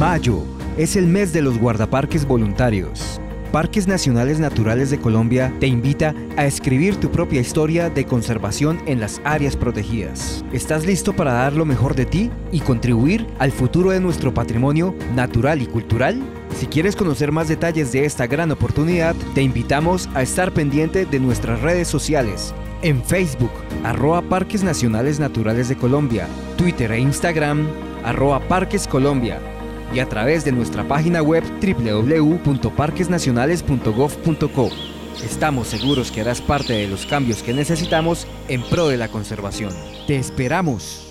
Mayo es el mes de los guardaparques voluntarios. Parques Nacionales Naturales de Colombia te invita a escribir tu propia historia de conservación en las áreas protegidas. ¿Estás listo para dar lo mejor de ti y contribuir al futuro de nuestro patrimonio natural y cultural? Si quieres conocer más detalles de esta gran oportunidad, te invitamos a estar pendiente de nuestras redes sociales. En Facebook, arroba Parques Nacionales Naturales de Colombia, Twitter e Instagram, arroba Parques Colombia y a través de nuestra página web www.parquesnacionales.gov.co. Estamos seguros que harás parte de los cambios que necesitamos en pro de la conservación. ¡Te esperamos!